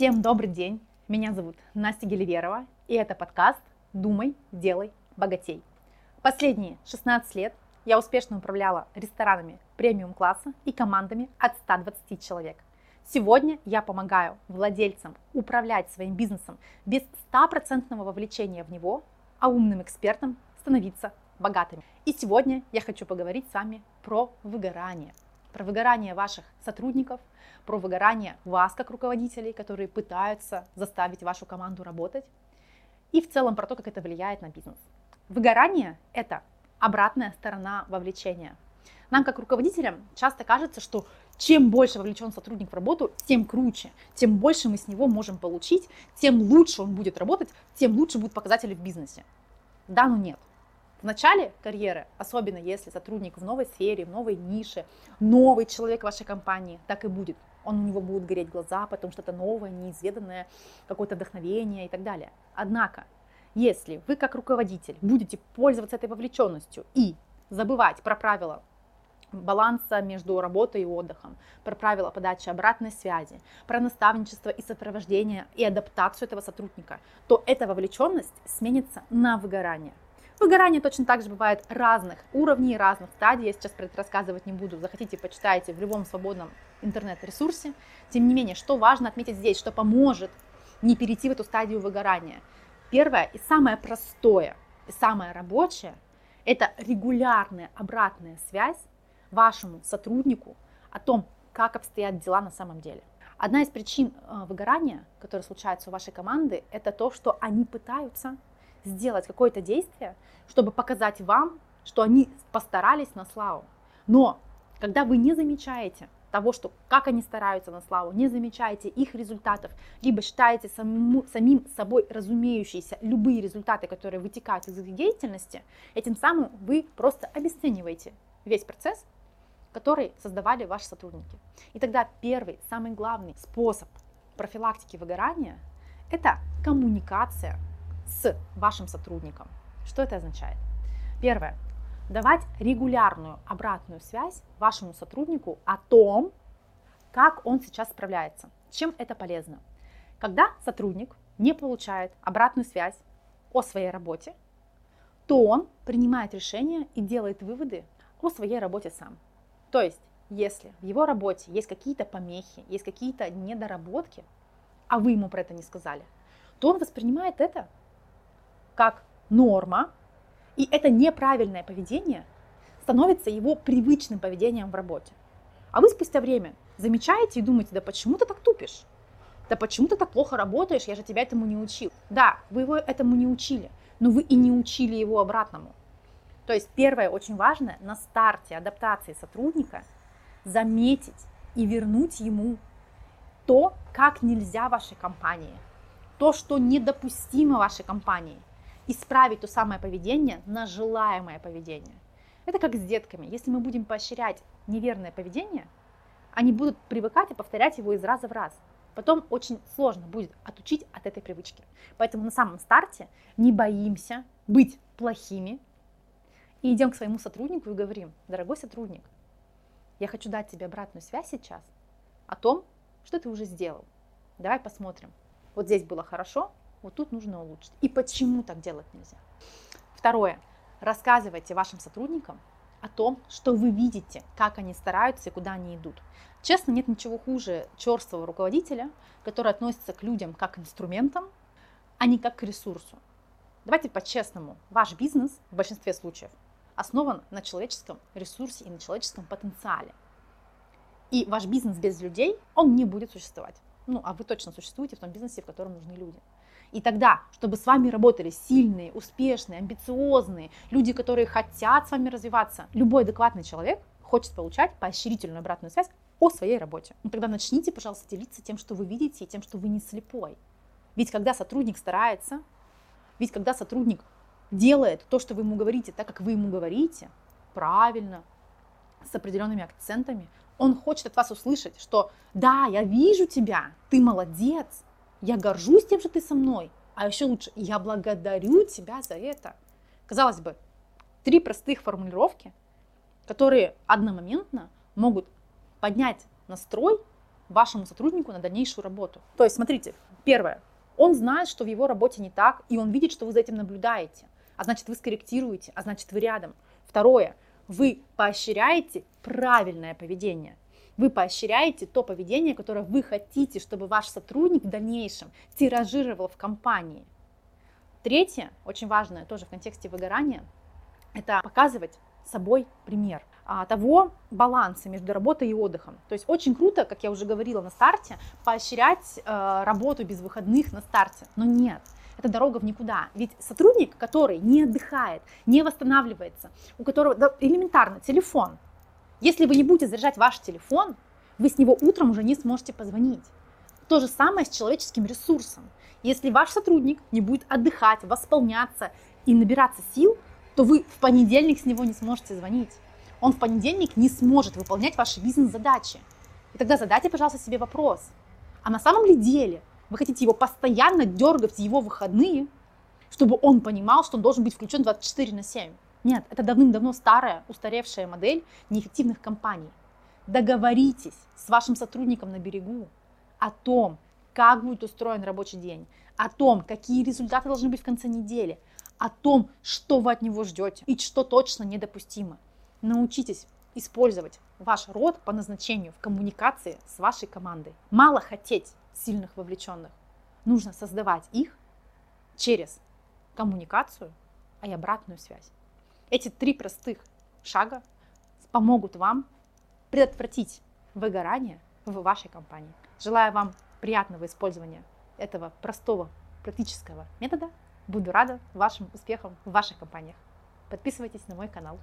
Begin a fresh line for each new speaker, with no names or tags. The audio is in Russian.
Всем добрый день. Меня зовут Настя Геливерова, и это подкаст «Думай, делай, богатей». Последние 16 лет я успешно управляла ресторанами премиум-класса и командами от 120 человек. Сегодня я помогаю владельцам управлять своим бизнесом без стопроцентного вовлечения в него, а умным экспертам становиться богатыми. И сегодня я хочу поговорить с вами про выгорание. Про выгорание ваших сотрудников, про выгорание вас как руководителей, которые пытаются заставить вашу команду работать, и в целом про то, как это влияет на бизнес. Выгорание – это обратная сторона вовлечения. Нам, как руководителям, часто кажется, что чем больше вовлечен сотрудник в работу, тем круче, тем больше мы с него можем получить, тем лучше он будет работать, тем лучше будут показатели в бизнесе. Да, но нет. В начале карьеры, особенно если сотрудник в новой сфере, в новой нише, новый человек вашей компании, так и будет. Он у него будут гореть глаза, потому что это новое, неизведанное, какое-то вдохновение и так далее. Однако, если вы как руководитель будете пользоваться этой вовлеченностью и забывать про правила баланса между работой и отдыхом, про правила подачи обратной связи, про наставничество и сопровождение и адаптацию этого сотрудника, то эта вовлеченность сменится на выгорание. Выгорание точно так же бывает разных уровней, разных стадий. Я сейчас про это рассказывать не буду. Захотите, почитайте в любом свободном интернет-ресурсе. Тем не менее, что важно отметить здесь, что поможет не перейти в эту стадию выгорания. Первое и самое простое, и самое рабочее – это регулярная обратная связь вашему сотруднику о том, как обстоят дела на самом деле. Одна из причин э, выгорания, которые случаются у вашей команды, это то, что они пытаются сделать какое-то действие, чтобы показать вам, что они постарались на славу. Но когда вы не замечаете того, что как они стараются на славу, не замечаете их результатов, либо считаете самому, самим собой разумеющиеся любые результаты, которые вытекают из их деятельности, этим самым вы просто обесцениваете весь процесс, который создавали ваши сотрудники. И тогда первый, самый главный способ профилактики выгорания – это коммуникация с вашим сотрудником. Что это означает? Первое. Давать регулярную обратную связь вашему сотруднику о том, как он сейчас справляется. Чем это полезно? Когда сотрудник не получает обратную связь о своей работе, то он принимает решение и делает выводы о своей работе сам. То есть, если в его работе есть какие-то помехи, есть какие-то недоработки, а вы ему про это не сказали, то он воспринимает это как норма, и это неправильное поведение становится его привычным поведением в работе. А вы спустя время замечаете и думаете, да почему ты так тупишь? Да почему ты так плохо работаешь, я же тебя этому не учил. Да, вы его этому не учили, но вы и не учили его обратному. То есть первое очень важное на старте адаптации сотрудника заметить и вернуть ему то, как нельзя вашей компании, то, что недопустимо вашей компании – исправить то самое поведение на желаемое поведение. Это как с детками. Если мы будем поощрять неверное поведение, они будут привыкать и повторять его из раза в раз. Потом очень сложно будет отучить от этой привычки. Поэтому на самом старте не боимся быть плохими и идем к своему сотруднику и говорим, дорогой сотрудник, я хочу дать тебе обратную связь сейчас о том, что ты уже сделал. Давай посмотрим. Вот здесь было хорошо, вот тут нужно улучшить. И почему так делать нельзя? Второе. Рассказывайте вашим сотрудникам о том, что вы видите, как они стараются и куда они идут. Честно, нет ничего хуже черствого руководителя, который относится к людям как к инструментам, а не как к ресурсу. Давайте по-честному, ваш бизнес в большинстве случаев основан на человеческом ресурсе и на человеческом потенциале. И ваш бизнес без людей, он не будет существовать. Ну, а вы точно существуете в том бизнесе, в котором нужны люди. И тогда, чтобы с вами работали сильные, успешные, амбициозные, люди, которые хотят с вами развиваться, любой адекватный человек хочет получать поощрительную обратную связь о своей работе. Ну тогда начните, пожалуйста, делиться тем, что вы видите, и тем, что вы не слепой. Ведь когда сотрудник старается, ведь когда сотрудник делает то, что вы ему говорите, так как вы ему говорите, правильно, с определенными акцентами, он хочет от вас услышать, что да, я вижу тебя, ты молодец, я горжусь тем, что ты со мной, а еще лучше, я благодарю тебя за это. Казалось бы, три простых формулировки, которые одномоментно могут поднять настрой вашему сотруднику на дальнейшую работу. То есть, смотрите, первое, он знает, что в его работе не так, и он видит, что вы за этим наблюдаете. А значит, вы скорректируете, а значит, вы рядом. Второе, вы поощряете правильное поведение. Вы поощряете то поведение, которое вы хотите, чтобы ваш сотрудник в дальнейшем тиражировал в компании. Третье, очень важное, тоже в контексте выгорания, это показывать собой пример а, того баланса между работой и отдыхом. То есть очень круто, как я уже говорила на старте, поощрять э, работу без выходных на старте. Но нет, это дорога в никуда. Ведь сотрудник, который не отдыхает, не восстанавливается, у которого да, элементарно телефон, если вы не будете заряжать ваш телефон, вы с него утром уже не сможете позвонить. То же самое с человеческим ресурсом. Если ваш сотрудник не будет отдыхать, восполняться и набираться сил, то вы в понедельник с него не сможете звонить. Он в понедельник не сможет выполнять ваши бизнес-задачи. И тогда задайте, пожалуйста, себе вопрос. А на самом ли деле вы хотите его постоянно дергать в его выходные, чтобы он понимал, что он должен быть включен 24 на 7? Нет, это давным-давно старая, устаревшая модель неэффективных компаний. Договоритесь с вашим сотрудником на берегу о том, как будет устроен рабочий день, о том, какие результаты должны быть в конце недели, о том, что вы от него ждете и что точно недопустимо. Научитесь использовать ваш род по назначению в коммуникации с вашей командой. Мало хотеть сильных вовлеченных. Нужно создавать их через коммуникацию и обратную связь. Эти три простых шага помогут вам предотвратить выгорание в вашей компании. Желаю вам приятного использования этого простого практического метода. Буду рада вашим успехам в ваших компаниях. Подписывайтесь на мой канал.